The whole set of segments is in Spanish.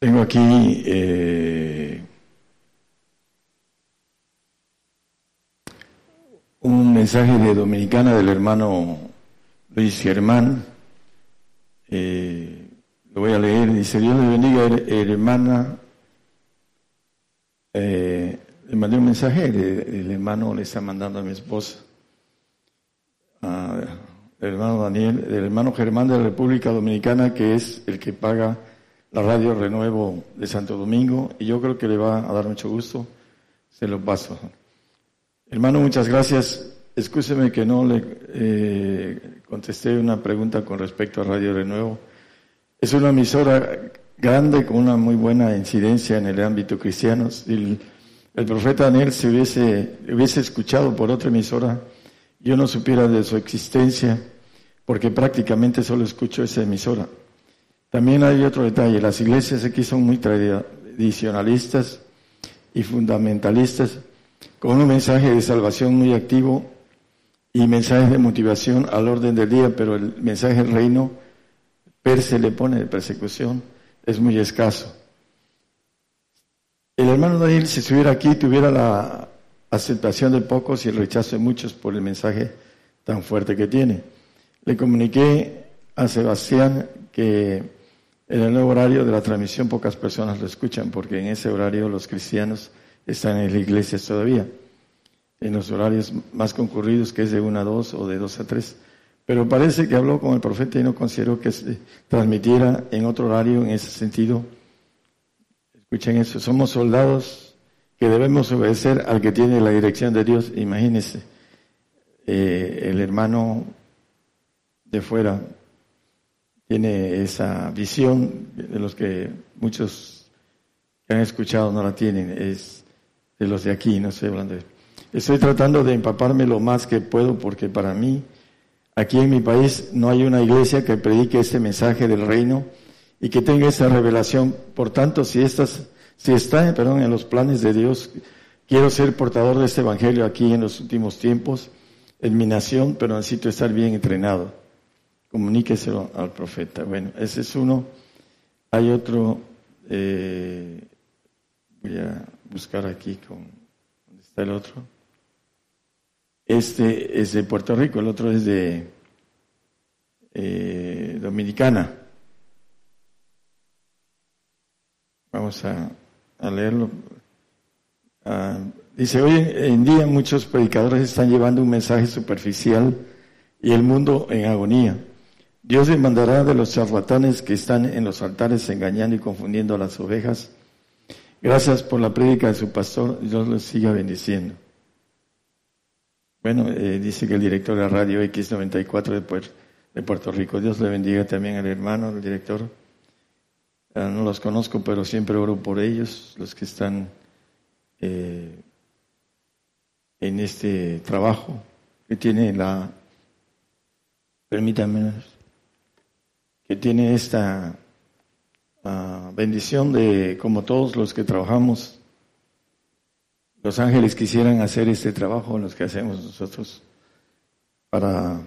Tengo aquí eh, un mensaje de Dominicana del hermano Luis Germán. Eh, lo voy a leer. Dice, Dios le bendiga, hermana. Eh, le mandé un mensaje, el, hermano le está mandando a mi esposa, el hermano Daniel, el hermano Germán de la República Dominicana, que es el que paga la radio Renuevo de Santo Domingo y yo creo que le va a dar mucho gusto. Se lo paso. Hermano, muchas gracias. Escúcheme que no le eh, contesté una pregunta con respecto a Radio Renuevo. Es una emisora grande con una muy buena incidencia en el ámbito cristiano. Si el, profeta Daniel se hubiese, hubiese escuchado por otra emisora, yo no supiera de su existencia, porque prácticamente solo escucho esa emisora. También hay otro detalle, las iglesias aquí son muy tradicionalistas y fundamentalistas, con un mensaje de salvación muy activo y mensajes de motivación al orden del día, pero el mensaje del reino per se le pone de persecución, es muy escaso. El hermano Daniel, si estuviera aquí, tuviera la aceptación de pocos y el rechazo de muchos por el mensaje tan fuerte que tiene. Le comuniqué a Sebastián que en el nuevo horario de la transmisión pocas personas lo escuchan porque en ese horario los cristianos están en las iglesias todavía. En los horarios más concurridos que es de una a dos o de dos a tres. Pero parece que habló con el profeta y no consideró que se transmitiera en otro horario en ese sentido. Escuchen eso, somos soldados que debemos obedecer al que tiene la dirección de Dios. Imagínense, eh, el hermano de fuera tiene esa visión de los que muchos que han escuchado no la tienen, es de los de aquí, no estoy hablando de... Estoy tratando de empaparme lo más que puedo porque para mí, aquí en mi país, no hay una iglesia que predique este mensaje del reino y que tenga esa revelación. Por tanto, si estas, si está, perdón, en los planes de Dios, quiero ser portador de este evangelio aquí en los últimos tiempos, en mi nación, pero necesito estar bien entrenado comuníqueselo al profeta. Bueno, ese es uno. Hay otro, eh, voy a buscar aquí con, ¿dónde está el otro? Este es de Puerto Rico, el otro es de eh, Dominicana. Vamos a, leerlo. Ah, dice, hoy en día muchos predicadores están llevando un mensaje superficial y el mundo en agonía. Dios demandará de los charlatanes que están en los altares engañando y confundiendo a las ovejas. Gracias por la prédica de su pastor. Dios los siga bendiciendo. Bueno, eh, dice que el director de radio X94 de, Puerto Rico. Dios le bendiga también al hermano, al director. Ah, no los conozco, pero siempre oro por ellos, los que están eh, en este trabajo que tiene la... Permítanme que tiene esta ah, bendición de, como todos los que trabajamos, los ángeles quisieran hacer este trabajo, los que hacemos nosotros, para,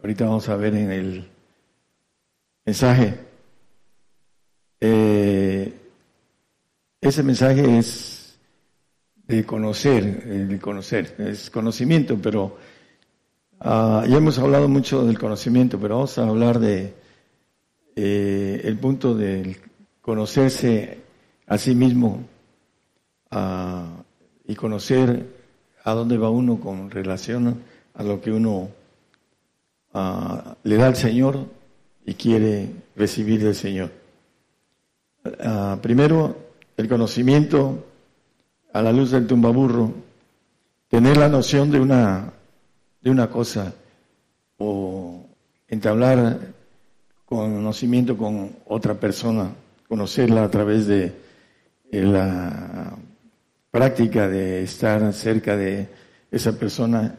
ahorita vamos a ver en el mensaje, eh, ese mensaje es de conocer, de conocer, es conocimiento, pero ah, ya hemos hablado mucho del conocimiento, pero vamos a hablar de eh, el punto de conocerse a sí mismo y conocer a dónde va uno con relación a lo que uno le da al Señor y quiere recibir del Señor. primero, el conocimiento a la luz del tumbaburro, tener la noción de una de una cosa o entablar conocimiento con otra persona, conocerla a través de la práctica de estar cerca de esa persona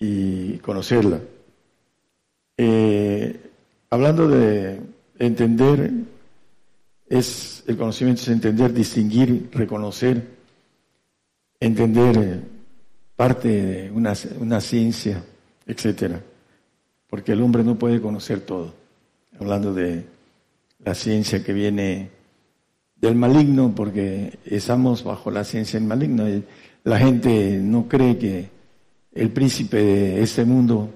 y conocerla. Eh, hablando de entender, es el conocimiento es entender, distinguir, reconocer, entender parte de una, una ciencia, etcétera, porque el hombre no puede conocer todo. Hablando de la ciencia que viene del maligno, porque estamos bajo la ciencia del maligno. La gente no cree que el príncipe de este mundo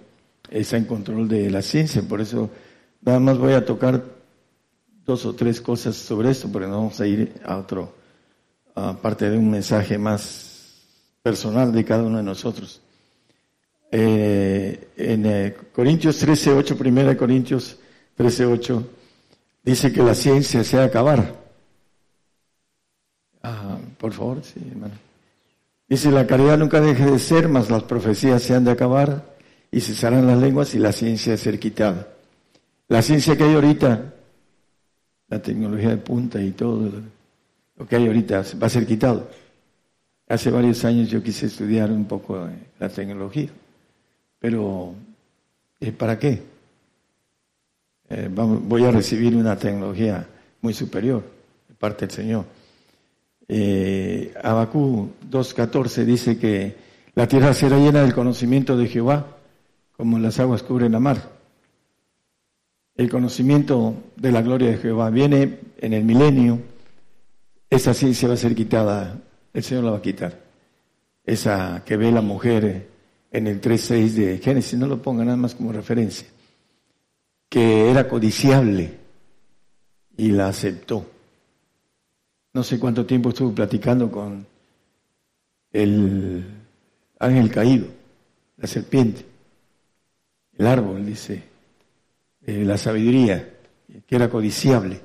está en control de la ciencia, por eso nada más voy a tocar dos o tres cosas sobre esto, porque no vamos a ir a otro, aparte de un mensaje más personal de cada uno de nosotros. Eh, en eh, Corintios 13.8, primera Corintios 13.8, dice que la ciencia se va a acabar. Ah, por favor, sí, hermano. Dice, la caridad nunca deje de ser, mas las profecías se han de acabar y cesarán las lenguas y la ciencia de ser quitada. La ciencia que hay ahorita, la tecnología de punta y todo lo que hay ahorita va a ser quitado. Hace varios años yo quise estudiar un poco la tecnología, pero eh, ¿para qué? Eh, voy a recibir una tecnología muy superior de parte del Señor. Eh, Abacú 2.14 dice que la tierra será llena del conocimiento de Jehová, como las aguas cubren la mar. El conocimiento de la gloria de Jehová viene en el milenio, esa ciencia va a ser quitada, el Señor la va a quitar. Esa que ve la mujer en el 3.6 de Génesis, no lo ponga nada más como referencia, que era codiciable y la aceptó no sé cuánto tiempo estuve platicando con el ángel caído, la serpiente, el árbol, dice, la sabiduría, que era codiciable,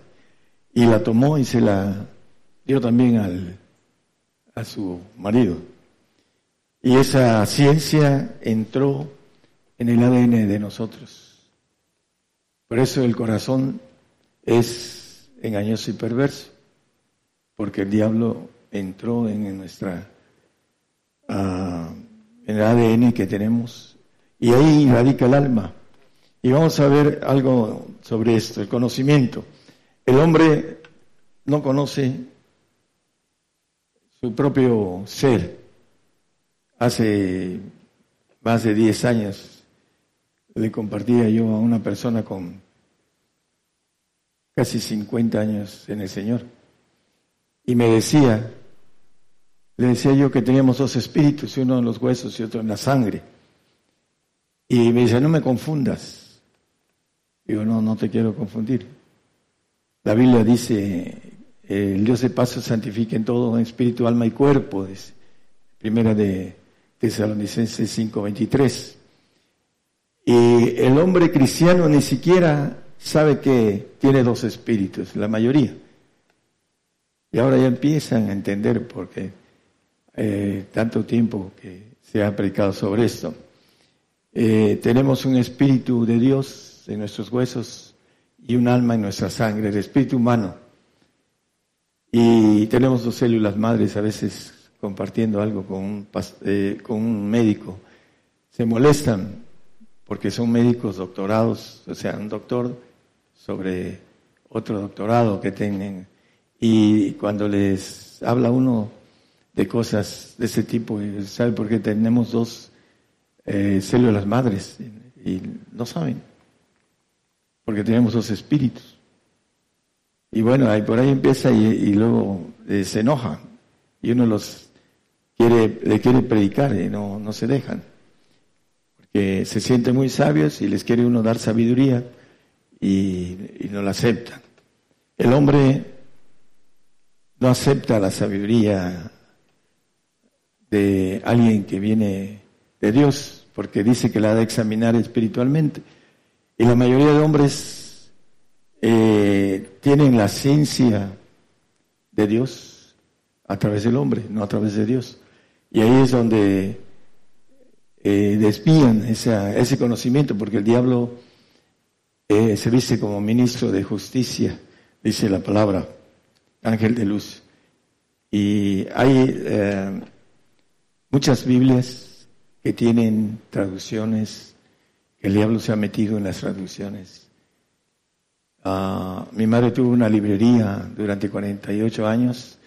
y la tomó y se la dio también al, a su marido. Y esa ciencia entró en el ADN de nosotros. Por eso el corazón es engañoso y perverso porque el diablo entró en nuestra ah, en el ADN que tenemos y ahí radica el alma. Y vamos a ver algo sobre esto, el conocimiento. El hombre no conoce su propio ser. Hace más de 10 años le compartía yo a una persona con casi 50 años en el Señor y me decía, le decía yo que teníamos dos espíritus, uno en los huesos y otro en la sangre. Y me dice, no me confundas. Digo, no, no te quiero confundir. La Biblia dice, el Dios de paso santifica en todo, espíritu, alma y cuerpo. Primera de Tesalonicenses 5:23. Y el hombre cristiano ni siquiera sabe que tiene dos espíritus, la mayoría. Y ahora ya empiezan a entender por qué eh, tanto tiempo que se ha predicado sobre esto. Eh, tenemos un espíritu de Dios en nuestros huesos y un alma en nuestra sangre, el espíritu humano. Y tenemos dos células madres a veces compartiendo algo con un, eh, con un médico. Se molestan porque son médicos doctorados, o sea, un doctor sobre otro doctorado que tienen y cuando les habla uno de cosas de ese tipo, ¿sabe por qué tenemos dos eh, células madres? Y no saben, porque tenemos dos espíritus. Y bueno, ahí por ahí empieza y, luego eh, se enoja y uno los quiere, le quiere predicar y no, no se dejan. Porque se sienten muy sabios y les quiere uno dar sabiduría y, y no la aceptan. El hombre no acepta la sabiduría de alguien que viene de Dios, porque dice que la ha de examinar espiritualmente. Y la mayoría de hombres eh, tienen la ciencia de Dios a través del hombre, no a través de Dios. Y ahí es donde eh, desvían ese conocimiento, porque el diablo eh, se viste como ministro de justicia, dice la palabra, ángel de luz. Y hay eh, muchas Biblias que tienen traducciones, el diablo se ha metido en las traducciones. Ah, mi madre tuvo una librería durante 48 años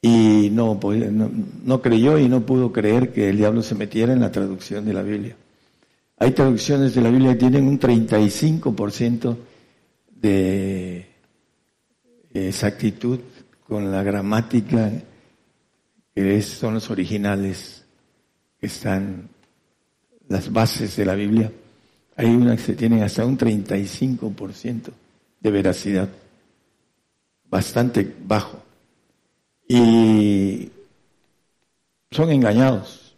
y no, no, creyó y no pudo creer que el diablo se metiera en la traducción de la Biblia. Hay traducciones de la Biblia que tienen un 35% de exactitud con la gramática que son los originales que están las bases de la Biblia. Hay una que se tienen hasta un 35% de veracidad, bastante bajo y son engañados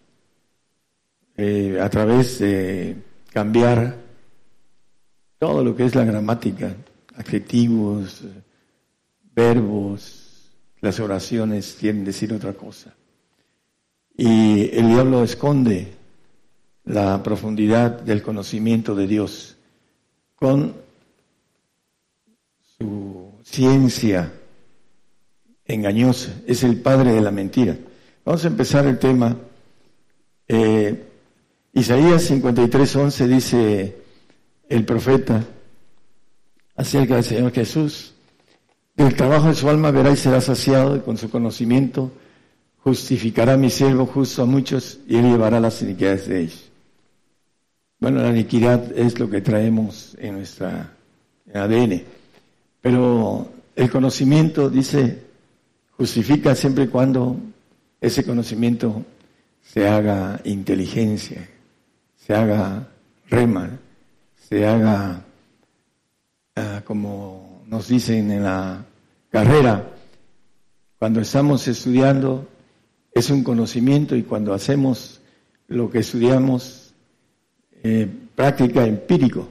eh, a través de cambiar todo lo que es la gramática, adjetivos, verbos, las oraciones quieren decir otra cosa. Y el diablo esconde la profundidad del conocimiento de Dios con su ciencia engañosa, es el padre de la mentira. Vamos a empezar el tema. Eh, Isaías 53:11 dice el profeta acerca del Señor Jesús, del trabajo de su alma verá y será saciado y con su conocimiento justificará mi siervo justo a muchos y él llevará las iniquidades de ellos. Bueno, la iniquidad es lo que traemos en nuestra ADN, pero el conocimiento dice justifica siempre y cuando ese conocimiento se haga inteligencia, se haga rema, se haga ah, como nos dicen en la carrera, cuando estamos estudiando es un conocimiento y cuando hacemos lo que estudiamos, eh, práctica empírico,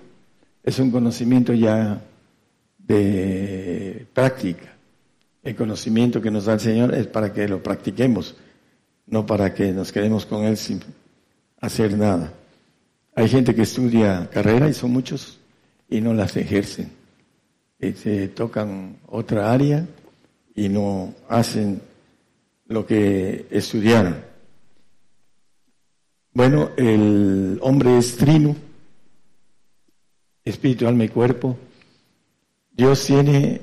es un conocimiento ya de práctica el conocimiento que nos da el Señor es para que lo practiquemos, no para que nos quedemos con Él sin hacer nada. Hay gente que estudia carrera y son muchos y no las ejercen. Se tocan otra área y no hacen lo que estudiaron. Bueno, el hombre es trino, espíritu, alma y cuerpo. Dios tiene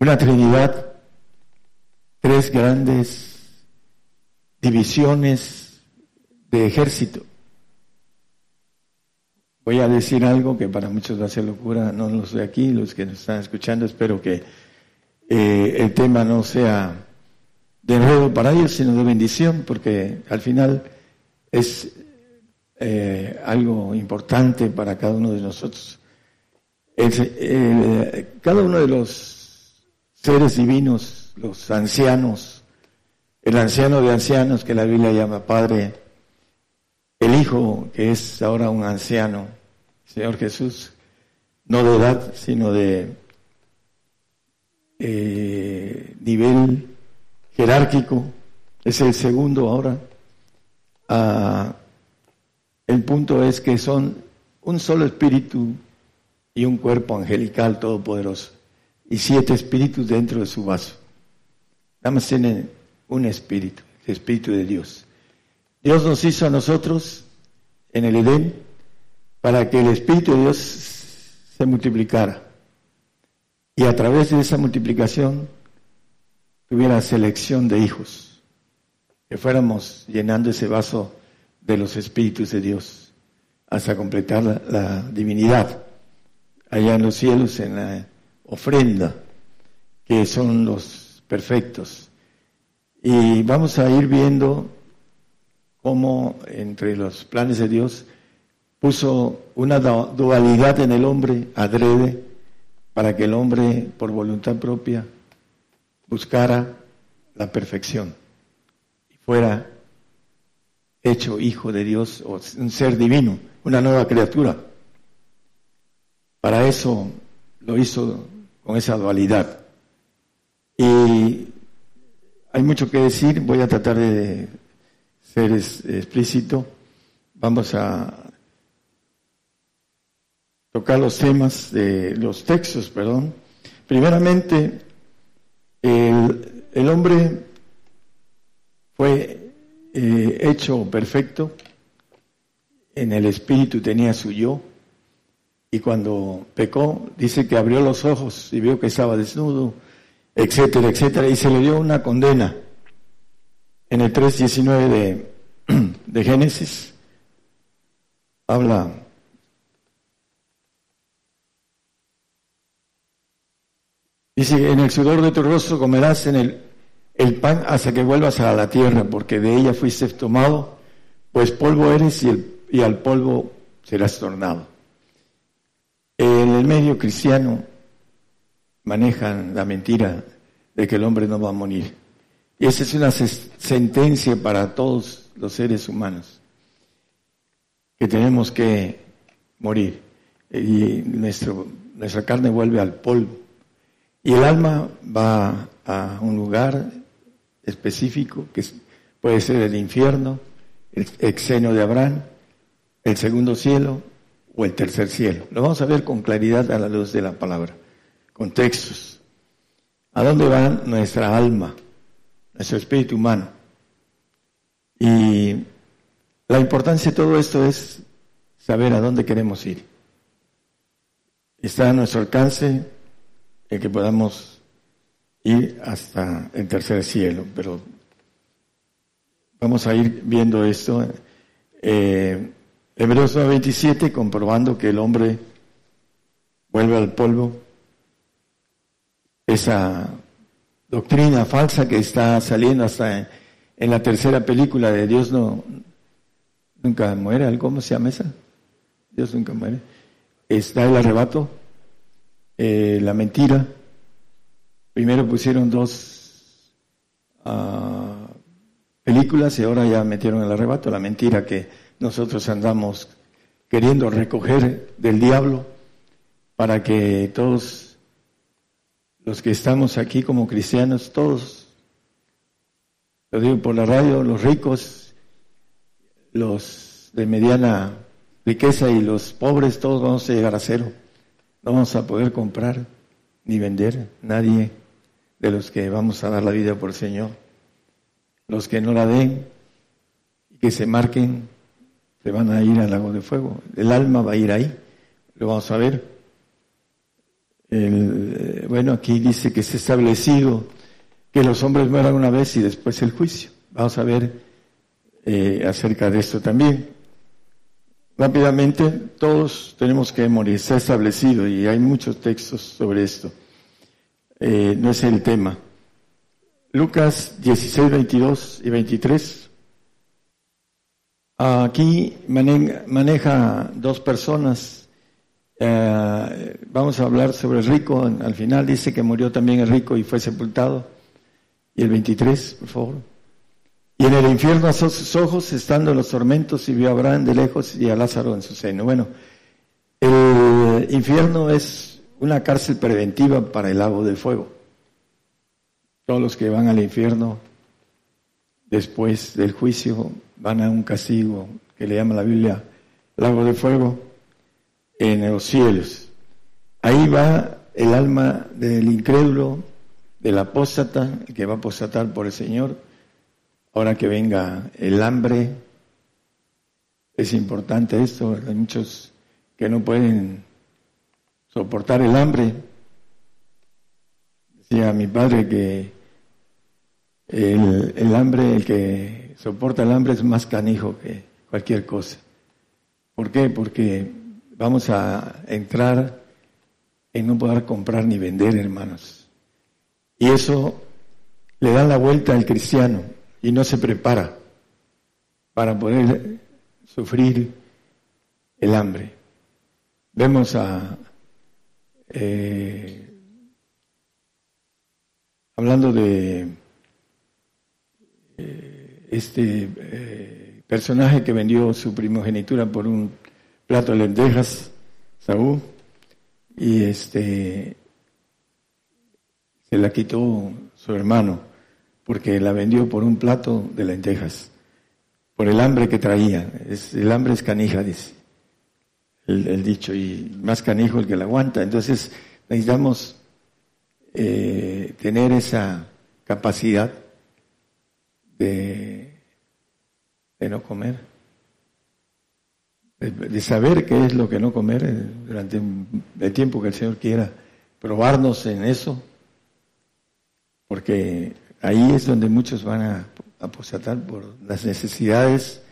una Trinidad, tres grandes divisiones de ejército. Voy a decir algo que para muchos va a ser locura, no los de aquí, los que nos están escuchando, espero que eh, el tema no sea de enredo para ellos, sino de bendición, porque al final es eh, algo importante para cada uno de nosotros. cada uno de los seres divinos, los ancianos, el anciano de ancianos que la Biblia llama Padre, el Hijo que es ahora un anciano, Señor Jesús, no de edad, sino de eh, nivel jerárquico, es el segundo ahora. Ah, el punto es que son un solo espíritu y un cuerpo angelical todopoderoso y siete espíritus dentro de su vaso. Nada más tienen un espíritu, el espíritu de Dios. Dios nos hizo a nosotros en el Edén para que el espíritu de Dios se multiplicara. Y a través de esa multiplicación tuviera selección de hijos, que fuéramos llenando ese vaso de los espíritus de Dios hasta completar la, divinidad allá en los cielos, en la ofrenda, que son los perfectos. Y vamos a ir viendo cómo entre los planes de Dios puso una dualidad en el hombre adrede para que el hombre por voluntad propia buscara la perfección y fuera hecho hijo de Dios o un ser divino, una nueva criatura. Para eso lo hizo con esa dualidad. Y hay mucho que decir, voy a tratar de ser explícito, vamos a tocar los temas de los textos, perdón. Primeramente, el, hombre fue eh, hecho perfecto, en el espíritu tenía su yo, y cuando pecó, dice que abrió los ojos y vio que estaba desnudo, etcétera, etcétera, y se le dio una condena. En el 3.19 de, de Génesis habla Dice, en el sudor de tu rostro comerás en el, el pan hasta que vuelvas a la tierra, porque de ella fuiste tomado, pues polvo eres y, el, y al polvo serás tornado. En el medio cristiano manejan la mentira de que el hombre no va a morir. Y esa es una sentencia para todos los seres humanos, que tenemos que morir. Y nuestro, nuestra carne vuelve al polvo. Y el alma va a un lugar específico que puede ser el infierno, el exenio de Abraham, el segundo cielo o el tercer cielo. Lo vamos a ver con claridad a la luz de la palabra, con textos. ¿A dónde va nuestra alma, nuestro espíritu humano? Y la importancia de todo esto es saber a dónde queremos ir. Está a nuestro alcance el que podamos ir hasta el tercer cielo, pero vamos a ir viendo esto. Eh, Hebreos 9:27, comprobando que el hombre vuelve al polvo, esa doctrina falsa que está saliendo hasta en, la tercera película de Dios no nunca muere, ¿cómo se llama esa? Dios nunca muere. Está el arrebato, eh, la mentira. Primero pusieron dos uh, películas y ahora ya metieron el arrebato, la mentira que nosotros andamos queriendo recoger del diablo para que todos los que estamos aquí como cristianos, todos, lo digo por la radio, los ricos, los de mediana riqueza y los pobres, todos vamos a llegar a cero no vamos a poder comprar ni vender nadie de los que vamos a dar la vida por el Señor. Los que no la den y que se marquen, se van a ir al lago de fuego. El alma va a ir ahí, lo vamos a ver. El, bueno, aquí dice que es establecido que los hombres mueran una vez y después el juicio. Vamos a ver eh, acerca de esto también. Rápidamente, todos tenemos que morir, está establecido y hay muchos textos sobre esto. Eh, no es el tema. Lucas 16, 22 y 23. Aquí maneja dos personas. Eh, vamos a hablar sobre el rico. Al final dice que murió también el rico y fue sepultado. Y el 23, por favor. Y en el infierno asó sus ojos, estando en los tormentos, y vio a Abraham de lejos y a Lázaro en su seno. Bueno, el infierno es una cárcel preventiva para el lago del fuego. Todos los que van al infierno después del juicio van a un castigo que le llama la Biblia lago de fuego en los cielos. Ahí va el alma del incrédulo, del apóstata, que va a apostatar por el Señor ahora que venga el hambre, es importante esto, hay muchos que no pueden soportar el hambre. Decía mi padre que el, hambre, el que soporta el hambre es más canijo que cualquier cosa. ¿Por qué? Porque vamos a entrar en no poder comprar ni vender, hermanos. Y eso le da la vuelta al cristiano y no se prepara para poder sufrir el hambre. Vemos a, eh, hablando de eh, este eh, personaje que vendió su primogenitura por un plato de lentejas, Saúl, y este se la quitó su hermano porque la vendió por un plato de lentejas. por el hambre que traía. Es, el hambre es canija, dice el, dicho, y más canijo el que la aguanta. Entonces necesitamos eh, tener esa capacidad de, de no comer, de, saber qué es lo que no comer eh, durante el tiempo que el Señor quiera probarnos en eso, porque ahí es donde muchos van a apostatar por las necesidades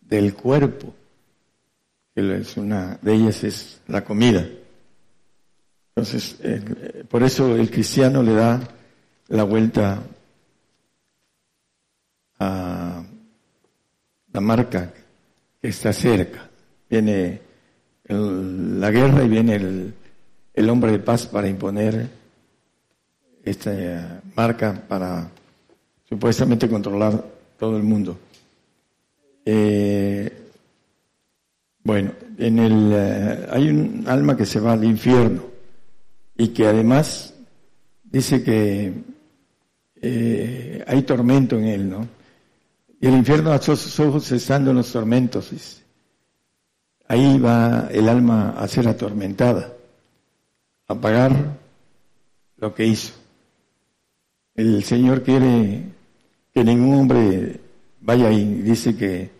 del cuerpo, que es una de ellas es la comida. Entonces, eh, por eso el cristiano le da la vuelta a la marca que está cerca. Viene la guerra y viene el, el hombre de paz para imponer esta marca para supuestamente controlar todo el mundo. Eh, bueno, en el, eh, hay un alma que se va al infierno y que además dice que eh, hay tormento en él, ¿no? Y el infierno a sus ojos estando en los tormentos. Ahí va el alma a ser atormentada, a pagar lo que hizo. El Señor quiere que ningún hombre vaya y dice que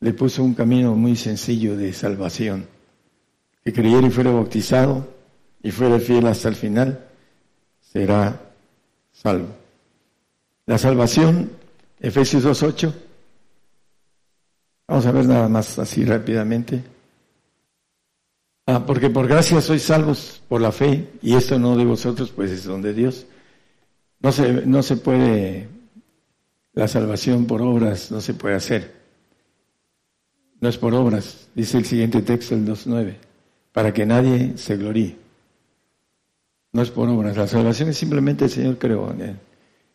le puso un camino muy sencillo de salvación. Que creyera y fuera bautizado y fuera fiel hasta el final, será salvo. La salvación, Efesios 2.8. Vamos a ver nada más así rápidamente. Ah, porque por gracia sois salvos por la fe, y esto no de vosotros, pues es don de Dios. No se, no se puede, la salvación por obras no se puede hacer. No es por obras, dice el siguiente texto, el 2.9, para que nadie se gloríe. No es por obras, la salvación es simplemente el Señor creó.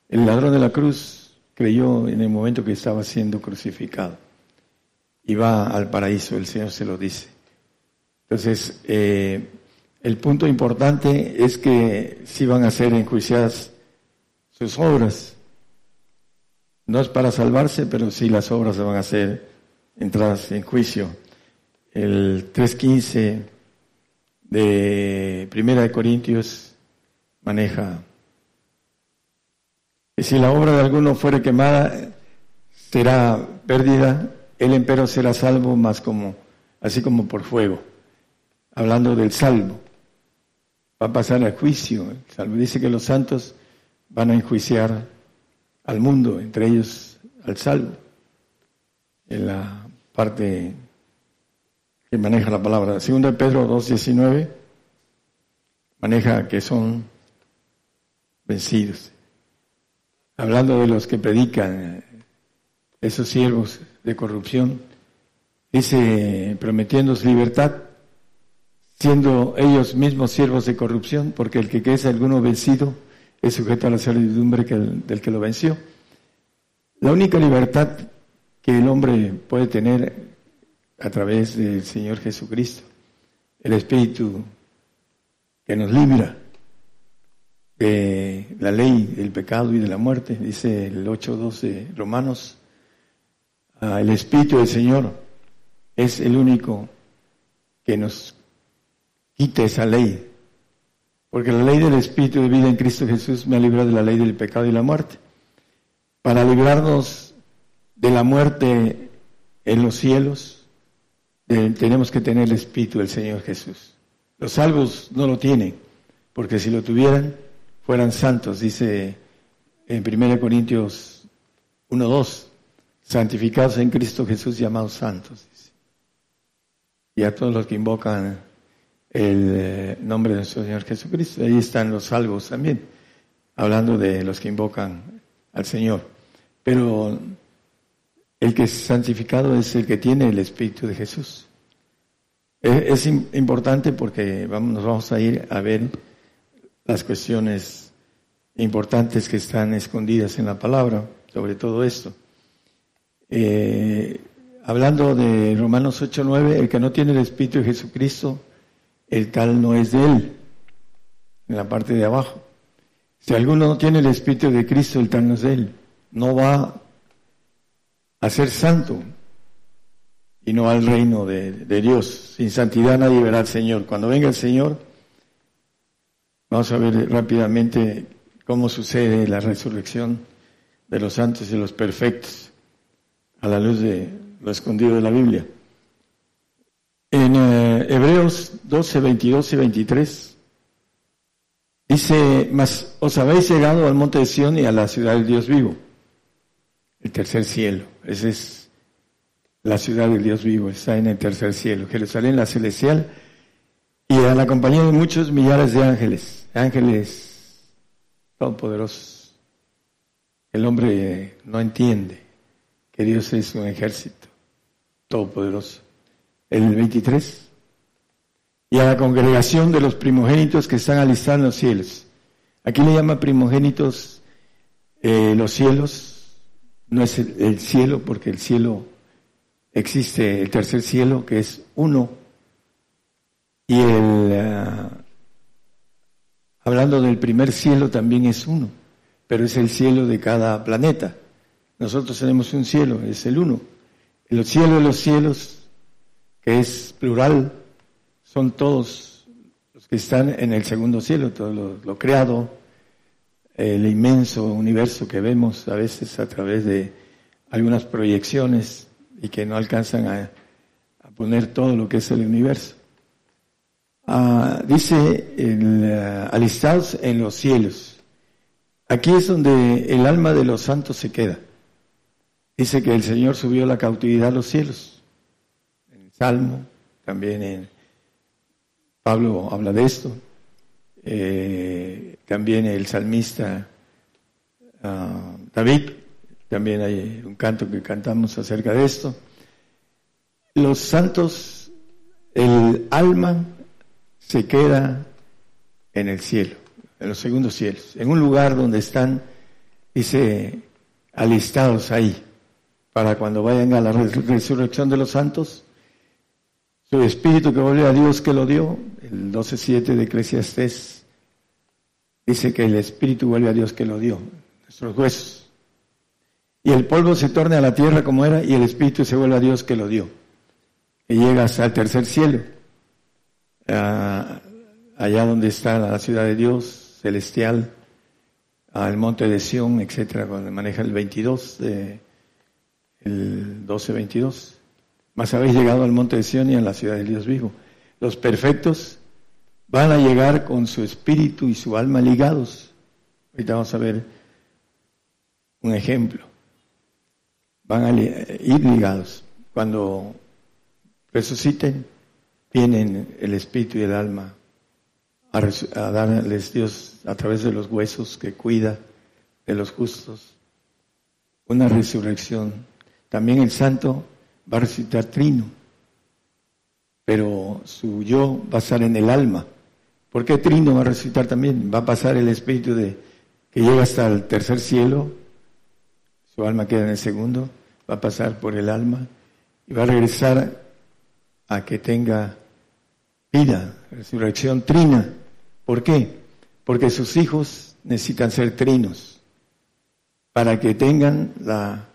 El ladrón de la cruz creyó en el momento que estaba siendo crucificado y va al paraíso, el Señor se lo dice. Entonces, eh, el punto importante es que si van a ser enjuiciadas sus obras. No es para salvarse, pero sí las obras se van a hacer entradas en juicio. El 3.15 de Primera de Corintios maneja que si la obra de alguno fuere quemada, será perdida, el empero será salvo más como, así como por fuego. Hablando del salvo. Va a pasar al juicio. El salvo dice que los santos van a enjuiciar al mundo, entre ellos al salvo. En la parte que maneja la palabra. Segunda de Pedro 2.19 maneja que son vencidos. Hablando de los que predican, esos siervos de corrupción, dice prometiéndose libertad, siendo ellos mismos siervos de corrupción, porque el que quede alguno vencido es sujeto a la servidumbre del que lo venció. La única libertad que el hombre puede tener a través del Señor Jesucristo, el Espíritu que nos libra de la ley del pecado y de la muerte, dice el 8.12 Romanos, ah, el Espíritu del Señor es el único que nos quita esa ley, porque la ley del Espíritu de vida en Cristo Jesús me ha librado de la ley del pecado y la muerte. Para librarnos de la muerte en los cielos, tenemos que tener el Espíritu del Señor Jesús. Los salvos no lo tienen, porque si lo tuvieran, fueran santos, dice en 1 Corintios 1.2, santificados en Cristo Jesús, llamados santos. Y a todos los que invocan el eh, nombre de nuestro Señor Jesucristo, ahí están los salvos también, hablando de los que invocan al Señor. Pero el que es santificado es el que tiene el Espíritu de Jesús. Es, importante porque vamos, nos vamos a ir a ver las cuestiones importantes que están escondidas en la palabra sobre todo esto. Eh, hablando de Romanos 8:9, el que no tiene el Espíritu de Jesucristo, el tal no es de él, en la parte de abajo. Si alguno no tiene el Espíritu de Cristo, el tal no es de él. No va a ser santo y no al reino de, Dios. Sin santidad nadie verá al Señor. Cuando venga el Señor, vamos a ver rápidamente cómo sucede la resurrección de los santos y los perfectos a la luz de lo escondido de la Biblia. En eh, Hebreos 12, 22 y 23 dice, mas os habéis llegado al monte de Sión y a la ciudad del Dios vivo, el tercer cielo. Esa es la ciudad del Dios vivo, está en el tercer cielo, Jerusalén la celestial, y a la compañía de muchos millares de ángeles, ángeles todopoderosos. El hombre no entiende que Dios es un ejército todopoderoso. El 23. Y a la congregación de los primogénitos que están alistados en los cielos. Aquí le llama primogénitos eh, los cielos, no es el, cielo, porque el cielo existe, el tercer cielo, que es uno, y el, ah, hablando del primer cielo, también es uno, pero es el cielo de cada planeta. Nosotros tenemos un cielo, es el uno. Los cielos de los cielos, que es plural, son todos los que están en el segundo cielo, todo lo, creado, el inmenso universo que vemos a veces a través de algunas proyecciones y que no alcanzan a, poner todo lo que es el universo. Ah, dice el, ah, alistados en los cielos. Aquí es donde el alma de los santos se queda. Dice que el Señor subió la cautividad a los cielos. En el Salmo, también Pablo habla de esto. Eh, también el salmista ah, David, también hay un canto que cantamos acerca de esto. Los santos, el alma se queda en el cielo, en los segundos cielos, en un lugar donde están, dice, alistados ahí para cuando vayan a la resurrección de los santos, su espíritu que vuelve a Dios que lo dio, el 12.7 de Eclesiastes, dice que el espíritu vuelve a Dios que lo dio, nuestros huesos. Y el polvo se torna a la tierra como era y el espíritu se vuelve a Dios que lo dio. Y llega hasta el tercer cielo, allá donde está la ciudad de Dios celestial, al monte de Sión, etcétera, donde maneja el 22 de el 12-22. Mas habéis llegado al monte de Sion y a la ciudad del Dios vivo. Los perfectos van a llegar con su espíritu y su alma ligados. Ahorita vamos a ver un ejemplo. Van a ir ligados. Cuando resuciten, vienen el espíritu y el alma a, a darles Dios a través de los huesos que cuida de los justos una resurrección también el santo va a resucitar trino, pero su yo va a estar en el alma. ¿Por qué trino va a resucitar también? Va a pasar el espíritu de que llega hasta el tercer cielo, su alma queda en el segundo, va a pasar por el alma y va a regresar a que tenga vida, resurrección trina. ¿Por qué? Porque sus hijos necesitan ser trinos para que tengan la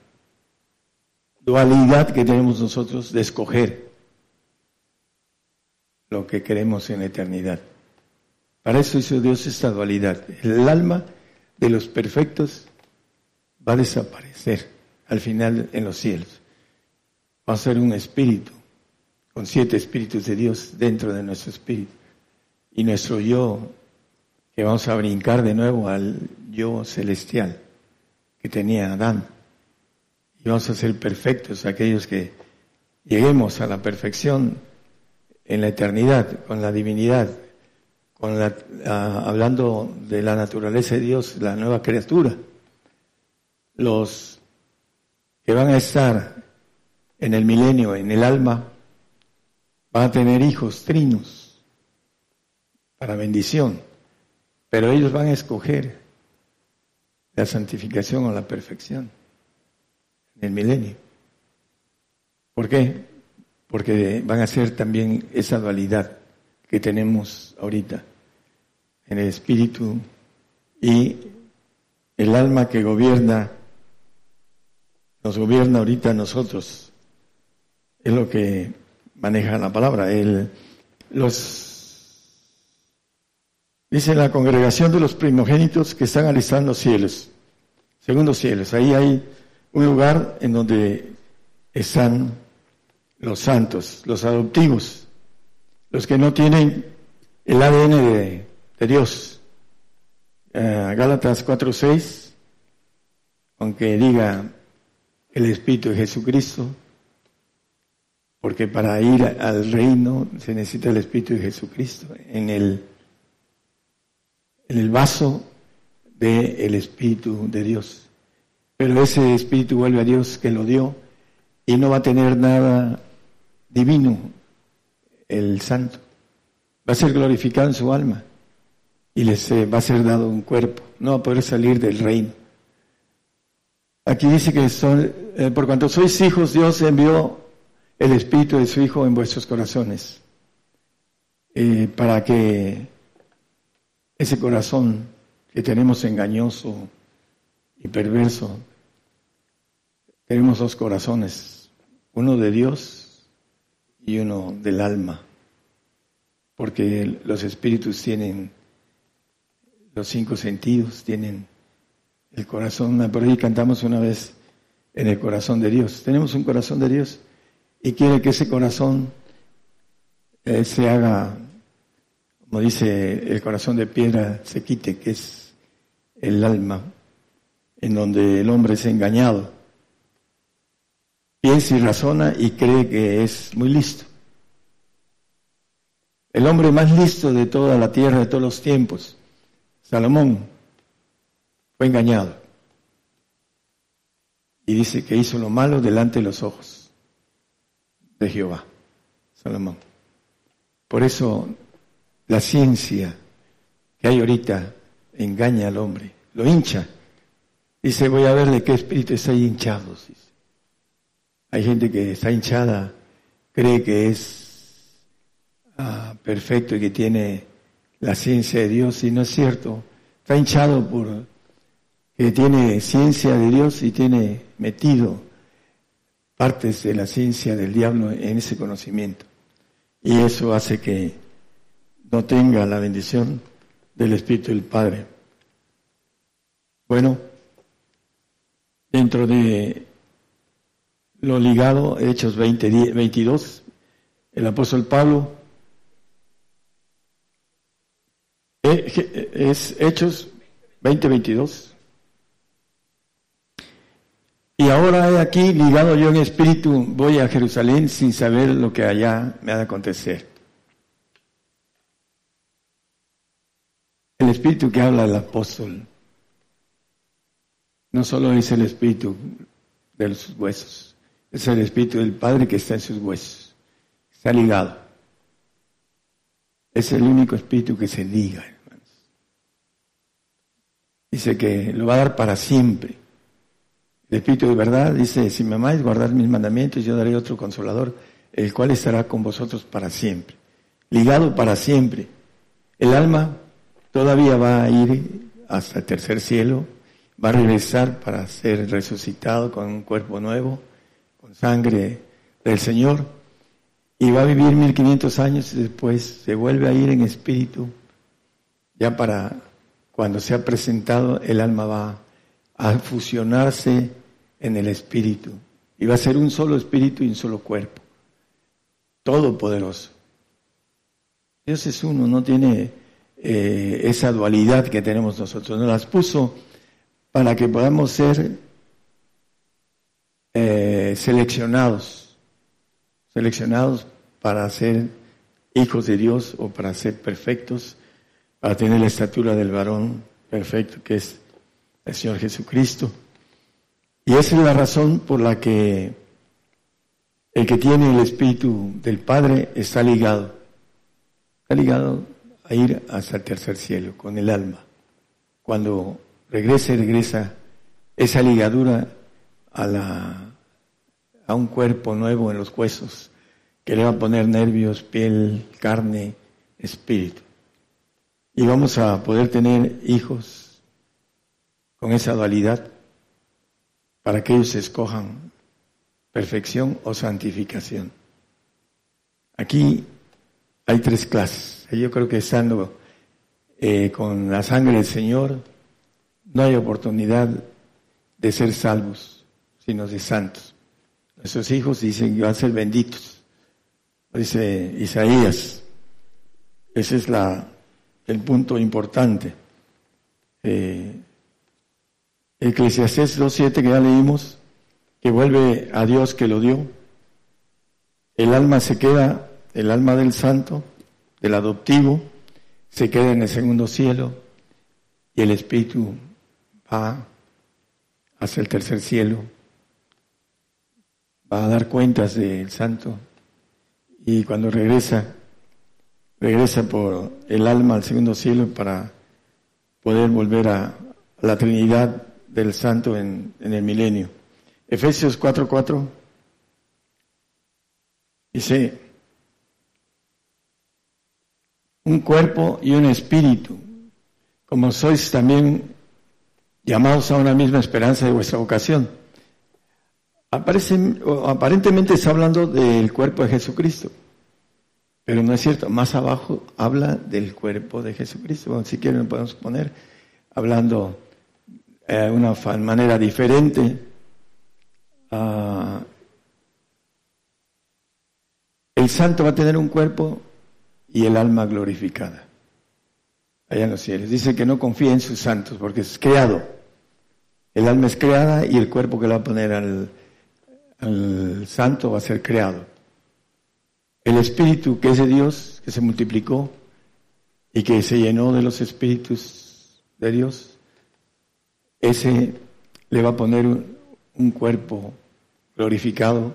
dualidad que tenemos nosotros de escoger lo que queremos en la eternidad. Para eso hizo Dios esta dualidad. El alma de los perfectos va a desaparecer al final en los cielos. Va a ser un espíritu, con siete espíritus de Dios dentro de nuestro espíritu. Y nuestro yo, que vamos a brincar de nuevo al yo celestial que tenía Adán y vamos a ser perfectos, aquellos que lleguemos a la perfección en la eternidad, con la divinidad, con la, hablando de la naturaleza de Dios, la nueva criatura. Los que van a estar en el milenio, en el alma, van a tener hijos trinos para bendición, pero ellos van a escoger la santificación o la perfección el milenio. ¿Por qué? Porque van a ser también esa dualidad que tenemos ahorita en el espíritu y el alma que gobierna nos gobierna ahorita nosotros. Es lo que maneja la palabra. El, los Dice la congregación de los primogénitos que están alistando cielos, segundos cielos. Ahí hay un lugar en donde están los santos, los adoptivos, los que no tienen el ADN de, Dios. Uh, Gálatas 4:6, aunque diga el Espíritu de Jesucristo, porque para ir al reino se necesita el Espíritu de Jesucristo. En el en el vaso del Espíritu de Dios. Pero ese Espíritu vuelve a Dios que lo dio y no va a tener nada divino el santo. Va a ser glorificado en su alma y les eh, va a ser dado un cuerpo. No va a poder salir del reino. Aquí dice que son, eh, por cuanto sois hijos, Dios envió el Espíritu de su Hijo en vuestros corazones eh, para que ese corazón que tenemos engañoso y perverso. Tenemos dos corazones, uno de Dios y uno del alma, porque los espíritus tienen los cinco sentidos, tienen el corazón, por ahí cantamos una vez en el corazón de Dios. Tenemos un corazón de Dios y quiere que ese corazón eh, se haga como dice el corazón de piedra se quite, que es el alma, en donde el hombre es engañado. Piensa y razona y cree que es muy listo. El hombre más listo de toda la tierra, de todos los tiempos, Salomón, fue engañado. Y dice que hizo lo malo delante de los ojos de Jehová, Salomón. Por eso la ciencia que hay ahorita engaña al hombre, lo hincha. Dice, voy a ver de qué espíritu está hinchado. Hay gente que está hinchada, cree que es ah, perfecto y que tiene la ciencia de Dios y no es cierto. Está hinchado por que tiene ciencia de Dios y tiene metido partes de la ciencia del diablo en ese conocimiento. Y eso hace que no tenga la bendición del Espíritu del Padre. Bueno, dentro de lo ligado, Hechos 20, 22, el apóstol Pablo, eh, es Hechos 20, 22. Y ahora he aquí, ligado yo en espíritu, voy a Jerusalén sin saber lo que allá me ha de acontecer. El espíritu que habla el apóstol no solo es el espíritu de sus huesos, es el espíritu del Padre que está en sus huesos, está ligado. Es el único espíritu que se liga, hermanos. Dice que lo va a dar para siempre. El espíritu de verdad dice, si me amáis, guardad mis mandamientos, yo daré otro consolador, el cual estará con vosotros para siempre. Ligado para siempre. El alma todavía va a ir hasta el tercer cielo, va a regresar para ser resucitado con un cuerpo nuevo, con sangre del Señor, y va a vivir 1500 años y después se vuelve a ir en espíritu, ya para cuando se ha presentado, el alma va a fusionarse en el espíritu, y va a ser un solo espíritu y un solo cuerpo, todopoderoso. Dios es uno, no tiene eh, esa dualidad que tenemos nosotros. Nos las puso para que podamos ser eh, seleccionados, seleccionados para ser hijos de Dios o para ser perfectos, para tener la estatura del varón perfecto que es el Señor Jesucristo. Y esa es la razón por la que el que tiene el Espíritu del Padre está ligado. Está ligado a ir hasta el tercer cielo con el alma. Cuando regrese, regresa esa ligadura a, la, a un cuerpo nuevo en los huesos que le va a poner nervios, piel, carne, espíritu. Y vamos a poder tener hijos con esa dualidad. Para que ellos escojan perfección o santificación. Aquí hay tres clases. Yo creo que estando eh, con la sangre del Señor, no hay oportunidad de ser salvos, sino de santos. Nuestros hijos dicen que van a ser benditos. Dice Isaías. Ese es la, el punto importante. Eh, Eclesiastés 2.7 que ya leímos, que vuelve a Dios que lo dio. El alma se queda, el alma del santo, del adoptivo, se queda en el segundo cielo y el espíritu va hacia el tercer cielo, va a dar cuentas del santo y cuando regresa, regresa por el alma al segundo cielo para poder volver a la Trinidad del Santo en, el milenio. Efesios 4:4 dice, un cuerpo y un espíritu, como sois también llamados a una misma esperanza de vuestra vocación. aparentemente está hablando del cuerpo de Jesucristo, pero no es cierto. Más abajo habla del cuerpo de Jesucristo. si quieren podemos poner hablando de una manera diferente. Ah, el santo va a tener un cuerpo y el alma glorificada allá en los cielos. Dice que no confía en sus santos porque es creado. El alma es creada y el cuerpo que le va a poner al santo va a ser creado. El espíritu que es de Dios, que se multiplicó y que se llenó de los espíritus de Dios, ese le va a poner un, cuerpo glorificado,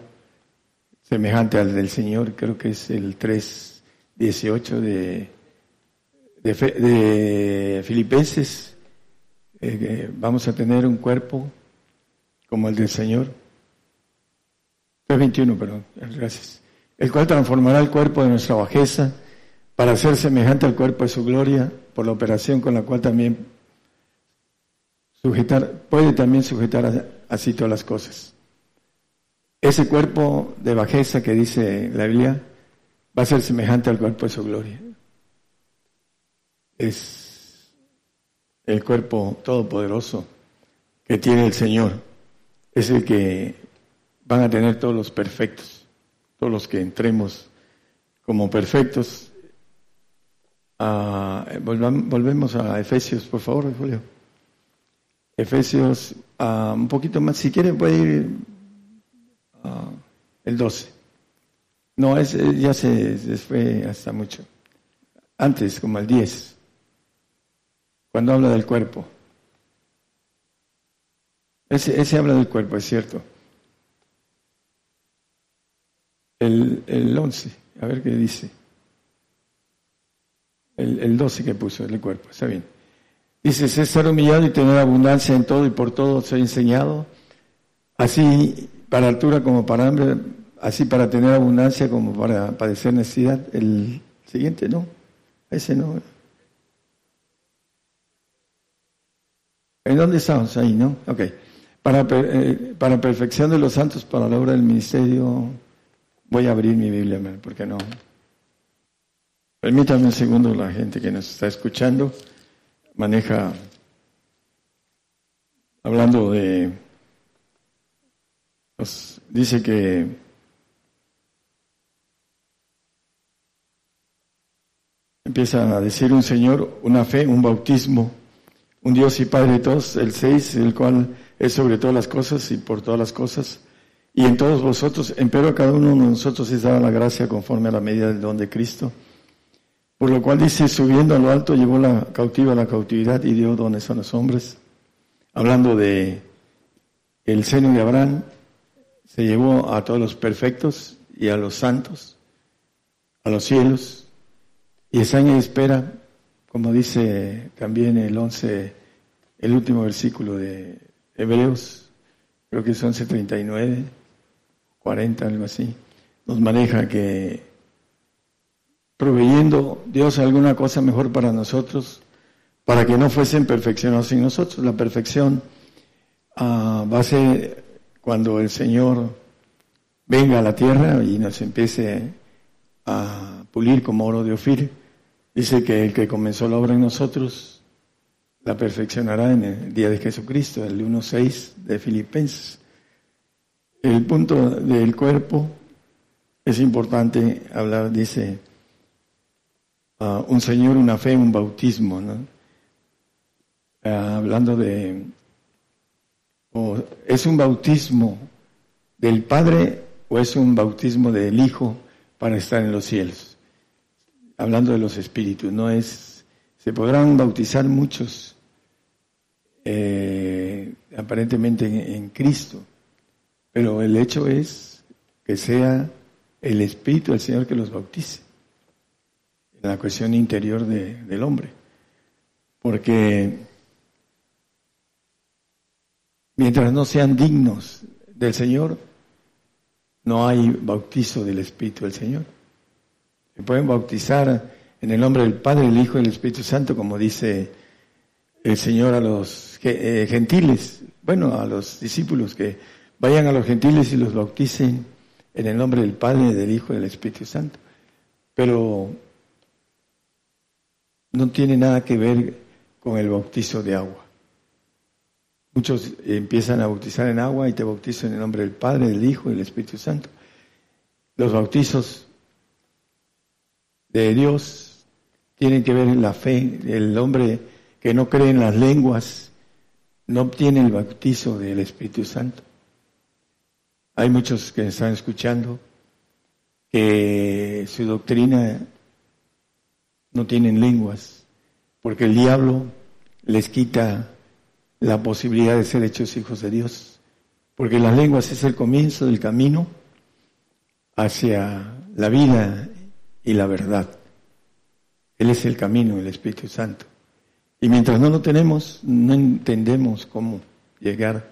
semejante al del Señor, creo que es el 3.18 de, de, de Filipenses. Eh, vamos a tener un cuerpo como el del Señor. 3.21, perdón, gracias. El cual transformará el cuerpo de nuestra bajeza para ser semejante al cuerpo de su gloria, por la operación con la cual también sujetar, puede también sujetar así todas las cosas. Ese cuerpo de bajeza que dice la Biblia va a ser semejante al cuerpo de su gloria. Es el cuerpo todopoderoso que tiene el Señor. Es el que van a tener todos los perfectos, todos los que entremos como perfectos. Ah, volvemos a Efesios, por favor, Julio. Efesios, uh, un poquito más, si quiere puede ir uh, el 12. No, es, ya se, se, fue hasta mucho. Antes, como el 10, cuando habla del cuerpo. Ese, ese habla del cuerpo, es cierto. El, el 11, a ver qué dice. El, el 12 que puso, el cuerpo, está bien. Dice, ser humillado y tener abundancia en todo y por todo ha enseñado, así para altura como para hambre, así para tener abundancia como para padecer necesidad. El siguiente no, ese no. ¿En dónde estamos? Ahí, ¿no? Ok. Para, eh, para perfección de los santos, para la obra del ministerio, voy a abrir mi Biblia, porque no. Permítame un segundo la gente que nos está escuchando maneja, hablando de, pues, dice que empieza a decir un Señor, una fe, un bautismo, un Dios y Padre de todos, el seis, el cual es sobre todas las cosas y por todas las cosas, y en todos vosotros, empero a cada uno de nosotros es dada la gracia conforme a la medida del don de Cristo. Por lo cual dice, subiendo a lo alto, llevó la cautiva a la cautividad y dio dones a los hombres. Hablando de el seno de Abraham, se llevó a todos los perfectos y a los santos, a los cielos, y esa año espera, como dice también el 11, el último versículo de Hebreos, creo que es 11.39, 40, algo así, nos maneja que proveyendo Dios alguna cosa mejor para nosotros, para que no fuesen perfeccionados sin nosotros. La perfección ah, va a ser cuando el Señor venga a la tierra y nos empiece a pulir como oro de Ofir. Dice que el que comenzó la obra en nosotros la perfeccionará en el día de Jesucristo, el 1.6 de Filipenses. El punto del cuerpo es importante hablar, dice, uh, un Señor, una fe, un bautismo, ¿no? Uh, hablando de, o es un bautismo del Padre o es un bautismo del Hijo para estar en los cielos. Hablando de los espíritus, no es, se podrán bautizar muchos eh, aparentemente en, en Cristo, pero el hecho es que sea el Espíritu del Señor que los bautice en la cuestión interior del hombre. Porque mientras no sean dignos del Señor, no hay bautizo del Espíritu del Señor. Se pueden bautizar en el nombre del Padre, el Hijo y el Espíritu Santo, como dice el Señor a los eh, gentiles, bueno, a los discípulos que vayan a los gentiles y los bauticen en el nombre del Padre, del Hijo y del Espíritu Santo. Pero no tiene nada que ver con el bautizo de agua. Muchos empiezan a bautizar en agua y te bautizo en el nombre del Padre, del Hijo y del Espíritu Santo. Los bautizos de Dios tienen que ver en la fe. El hombre que no cree en las lenguas no obtiene el bautizo del Espíritu Santo. Hay muchos que están escuchando que su doctrina no tienen lenguas, porque el diablo les quita la posibilidad de ser hechos hijos de Dios, porque las lenguas es el comienzo del camino hacia la vida y la verdad. Él es el camino, el Espíritu Santo. Y mientras no lo tenemos, no entendemos cómo llegar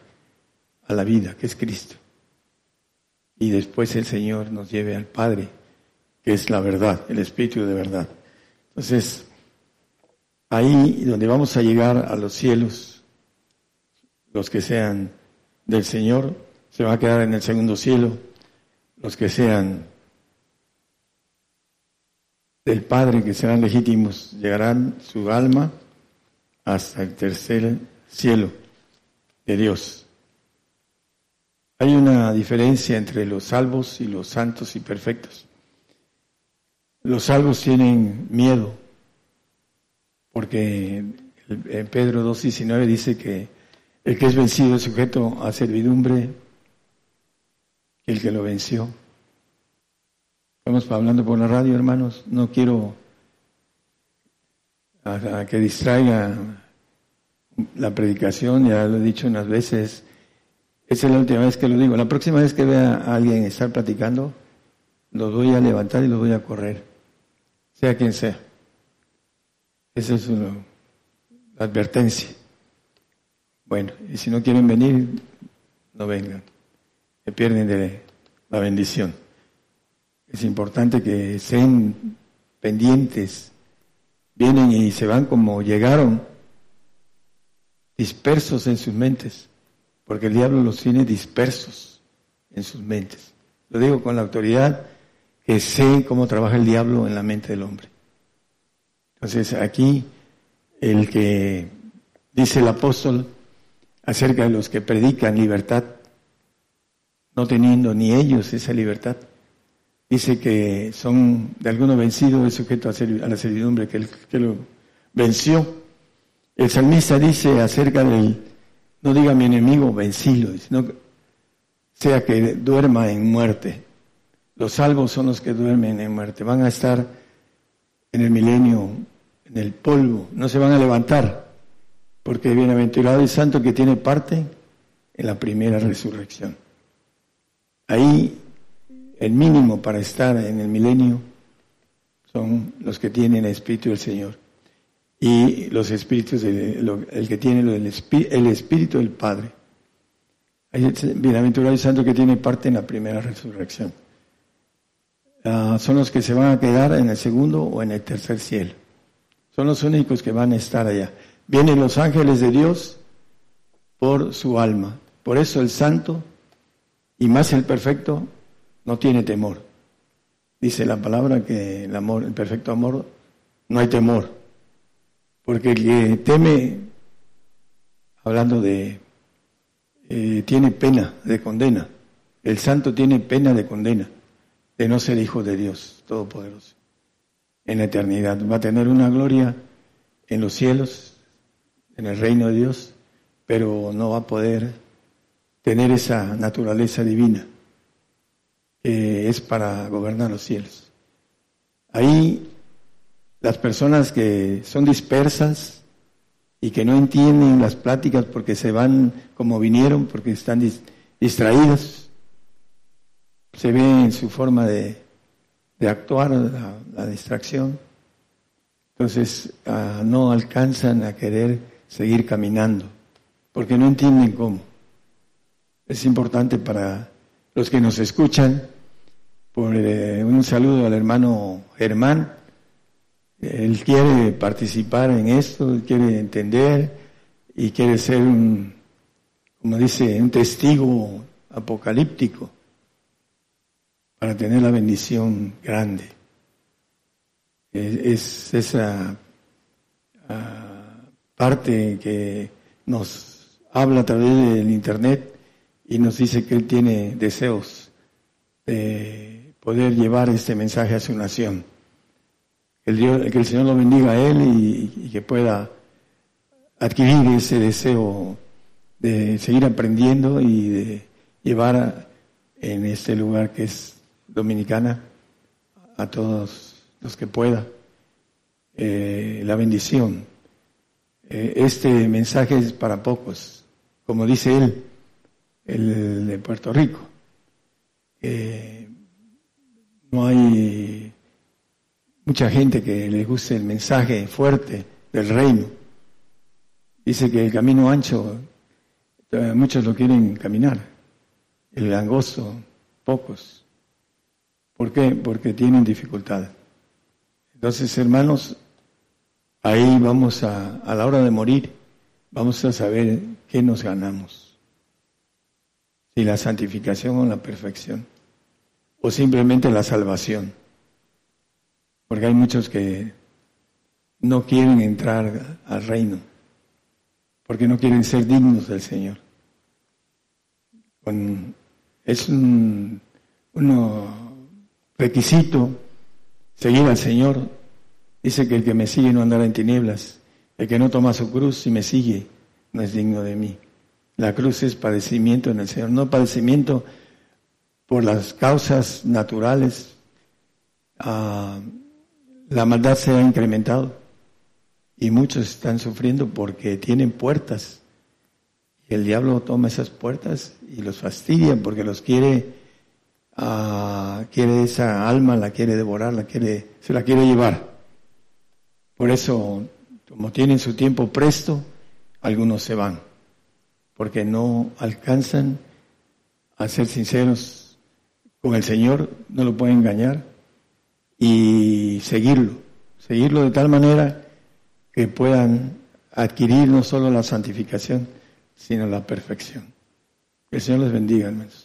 a la vida, que es Cristo y después el Señor nos lleve al Padre, que es la verdad, el Espíritu de verdad. Entonces, ahí donde vamos a llegar a los cielos, los que sean del Señor, se van a quedar en el segundo cielo, los que sean del Padre, que serán legítimos, llegarán su alma hasta el tercer cielo de Dios. Hay una diferencia entre los salvos y los santos y perfectos. Los salvos tienen miedo, porque en Pedro 2.19 dice que el que es vencido es sujeto a servidumbre, el que lo venció. Estamos hablando por la radio, hermanos. No quiero a que distraiga la predicación, ya lo he dicho unas veces, esa es la última vez que lo digo. La próxima vez que vea a alguien estar platicando, los voy a levantar y los voy a correr, sea quien sea. Esa es una advertencia. Bueno, y si no quieren venir, no vengan. Se pierden de la bendición. Es importante que estén pendientes. Vienen y se van como llegaron, dispersos en sus mentes porque el diablo los tiene dispersos en sus mentes. Lo digo con la autoridad que sé cómo trabaja el diablo en la mente del hombre. Entonces aquí el que dice el apóstol acerca de los que predican libertad, no teniendo ni ellos esa libertad, dice que son de alguno vencido, es sujeto a la servidumbre que, que lo venció. El salmista dice acerca del no diga mi enemigo, vencilo, sino sea que duerma en muerte. Los salvos son los que duermen en muerte. Van a estar en el milenio, en el polvo, no se van a levantar, porque bienaventurado y santo que tiene parte en la primera resurrección. Ahí el mínimo para estar en el milenio son los que tienen el Espíritu del Señor y los espíritus, el que tiene el, el espíritu del Padre. Bienaventurado y santo que tiene parte en la primera resurrección. Ah, son los que se van a quedar en el segundo o en el tercer cielo. Son los únicos que van a estar allá. Vienen los ángeles de Dios por su alma. Por eso el santo, y más el perfecto, no tiene temor. Dice la palabra que el amor, el perfecto amor, no hay temor. Porque el que teme, hablando de, eh, tiene pena de condena. El santo tiene pena de condena de no ser hijo de Dios Todopoderoso en la eternidad. Va a tener una gloria en los cielos, en el reino de Dios, pero no va a poder tener esa naturaleza divina que es para gobernar los cielos. Ahí las personas que son dispersas y que no entienden las pláticas porque se van como vinieron, porque están distraídos, se ve en su forma de, actuar la, distracción. Entonces ah, no alcanzan a querer seguir caminando, porque no entienden cómo. Es importante para los que nos escuchan, por eh, un saludo al hermano Germán, él quiere participar en esto, quiere entender y quiere ser un, como dice, un testigo apocalíptico para tener la bendición grande. Es, esa ah, parte que nos habla a través del Internet y nos dice que Él tiene deseos de poder llevar este mensaje a su nación. Que el, que el Señor lo bendiga a Él y, que pueda adquirir ese deseo de seguir aprendiendo y de llevar en este lugar que es dominicana a todos los que pueda eh, la bendición. Eh, este mensaje es para pocos, como dice él, el de Puerto Rico. no hay mucha gente que le guste el mensaje fuerte del reino. Dice que el camino ancho, eh, muchos lo quieren caminar, el angosto, pocos. ¿Por qué? Porque tienen dificultad. Entonces, hermanos, ahí vamos a, a la hora de morir, vamos a saber qué nos ganamos. Si la santificación o la perfección, o simplemente la salvación. Porque hay muchos que no quieren entrar al reino, porque no quieren ser dignos del Señor. es un uno, requisito seguir al Señor. Dice que el que me sigue no andará en tinieblas. El que no toma su cruz y me sigue no es digno de mí. La cruz es padecimiento en el Señor, no padecimiento por las causas naturales. Ah, la maldad se ha incrementado y muchos están sufriendo porque tienen puertas. Y el diablo toma esas puertas y los fastidia porque los quiere quiere esa alma, la quiere devorar, la quiere, se la quiere llevar. Por eso, como tienen su tiempo presto, algunos se van, porque no alcanzan a ser sinceros con el Señor, no lo pueden engañar y seguirlo, seguirlo de tal manera que puedan adquirir no solo la santificación, sino la perfección. Que el Señor les bendiga, hermanos.